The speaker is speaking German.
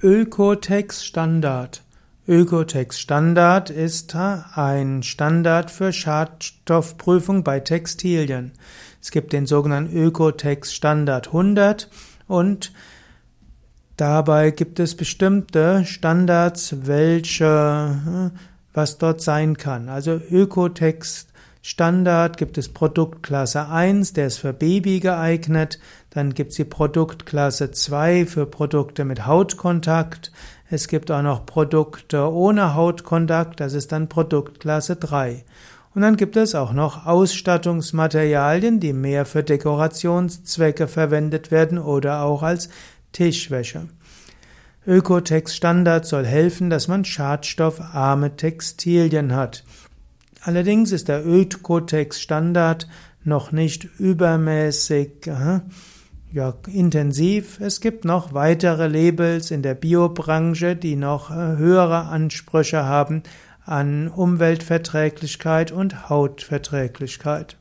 Ökotex Standard. Ökotex Standard ist ein Standard für Schadstoffprüfung bei Textilien. Es gibt den sogenannten Ökotex Standard 100 und dabei gibt es bestimmte Standards, welche was dort sein kann. Also Ökotex Standard gibt es Produktklasse 1, der ist für Baby geeignet. Dann gibt es die Produktklasse 2 für Produkte mit Hautkontakt. Es gibt auch noch Produkte ohne Hautkontakt, das ist dann Produktklasse 3. Und dann gibt es auch noch Ausstattungsmaterialien, die mehr für Dekorationszwecke verwendet werden oder auch als Tischwäsche. Ökotex Standard soll helfen, dass man schadstoffarme Textilien hat. Allerdings ist der Ökotex Standard noch nicht übermäßig äh, ja, intensiv. Es gibt noch weitere Labels in der Biobranche, die noch äh, höhere Ansprüche haben an Umweltverträglichkeit und Hautverträglichkeit.